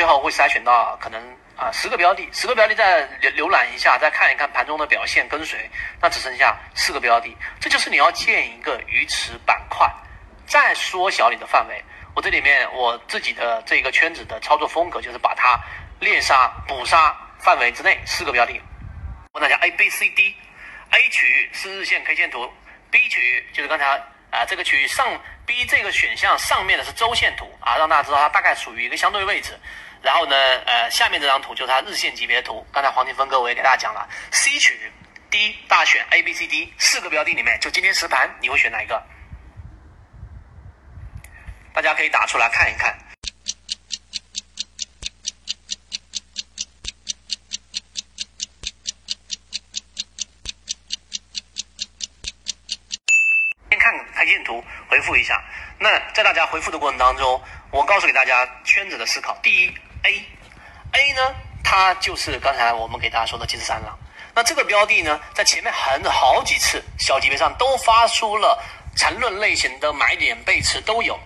最后会筛选到可能啊十个标的，十个标的再浏浏览一下，再看一看盘中的表现跟随，那只剩下四个标的。这就是你要建一个鱼池板块，再缩小你的范围。我这里面我自己的这个圈子的操作风格就是把它猎杀、捕杀范围之内四个标的。问大家 A、B、C、D，A 区域是日线 K 线图，B 区域就是刚才啊这个区域上 B 这个选项上面的是周线图啊，让大家知道它大概处于一个相对位置。然后呢，呃，下面这张图就是它日线级别图。刚才黄金分割我也给大家讲了，C 区 D 大选 A、B、C、D 四个标的里面，就今天实盘你会选哪一个？大家可以打出来看一看。先看线图，回复一下。那在大家回复的过程当中，我告诉给大家圈子的思考。第一，A，A 呢，它就是刚才我们给大家说的金三郎。那这个标的呢，在前面很好几次小级别上都发出了缠论类型的买点背驰都有，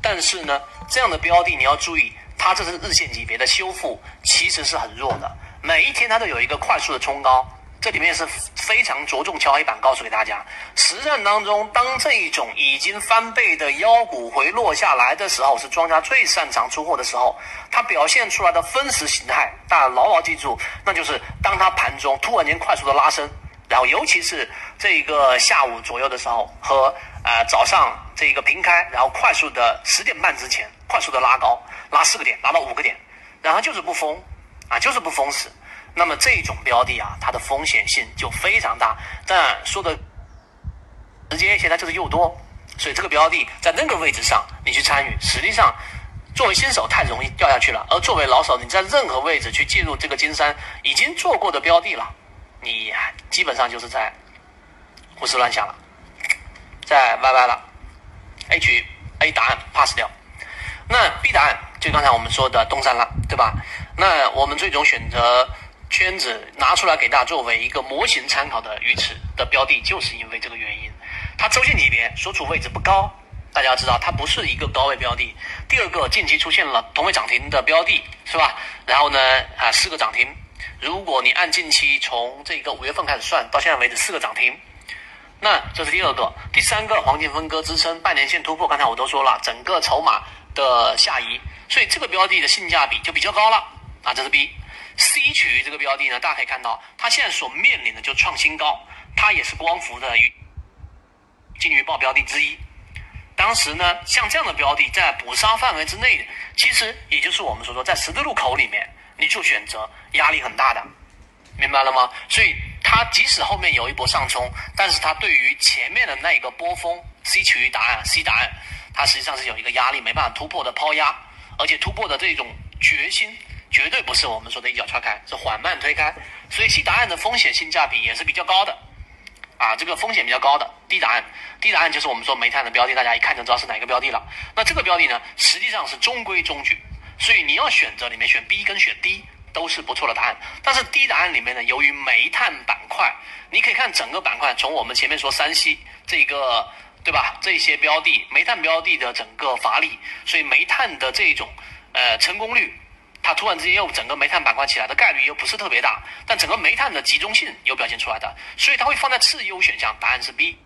但是呢，这样的标的你要注意，它这是日线级别的修复，其实是很弱的。每一天它都有一个快速的冲高。这里面是非常着重敲黑板，告诉给大家，实战当中，当这一种已经翻倍的妖股回落下来的时候，是庄家最擅长出货的时候。它表现出来的分时形态，大家牢牢记住，那就是当它盘中突然间快速的拉升，然后尤其是这一个下午左右的时候和呃早上这一个平开，然后快速的十点半之前快速的拉高，拉四个点，拉到五个点，然后就是不封，啊，就是不封死。那么这种标的啊，它的风险性就非常大。但说的直接一些，它就是诱多，所以这个标的在任何位置上你去参与，实际上作为新手太容易掉下去了。而作为老手，你在任何位置去进入这个金山已经做过的标的了，你基本上就是在胡思乱想了，在歪歪了。H A 答案 pass 掉，那 B 答案就刚才我们说的东山了，对吧？那我们最终选择。圈子拿出来给大家作为一个模型参考的鱼池的标的，就是因为这个原因，它周线级别所处位置不高，大家要知道它不是一个高位标的。第二个，近期出现了同位涨停的标的，是吧？然后呢，啊，四个涨停，如果你按近期从这个五月份开始算到现在为止四个涨停，那这是第二个。第三个，黄金分割支撑，半年线突破，刚才我都说了，整个筹码的下移，所以这个标的的性价比就比较高了啊，这是 B。C 区域这个标的呢，大家可以看到，它现在所面临的就创新高，它也是光伏的金鱼报标的之一。当时呢，像这样的标的在补杀范围之内，其实也就是我们所说在十字路口里面，你做选择压力很大的，明白了吗？所以它即使后面有一波上冲，但是它对于前面的那个波峰，C 区域答案 C 答案，它实际上是有一个压力没办法突破的抛压，而且突破的这种决心。绝对不是我们说的一脚踹开，是缓慢推开，所以 C 答案的风险性价比也是比较高的，啊，这个风险比较高的 D 答案，D 答案就是我们说煤炭的标的，大家一看就知道是哪个标的了。那这个标的呢，实际上是中规中矩，所以你要选择里面选 B 跟选 D 都是不错的答案。但是 D 答案里面呢，由于煤炭板块，你可以看整个板块，从我们前面说山西这个对吧，这些标的煤炭标的的整个乏力，所以煤炭的这种呃成功率。它突然之间又整个煤炭板块起来的概率又不是特别大，但整个煤炭的集中性有表现出来的，所以它会放在次优选项，答案是 B。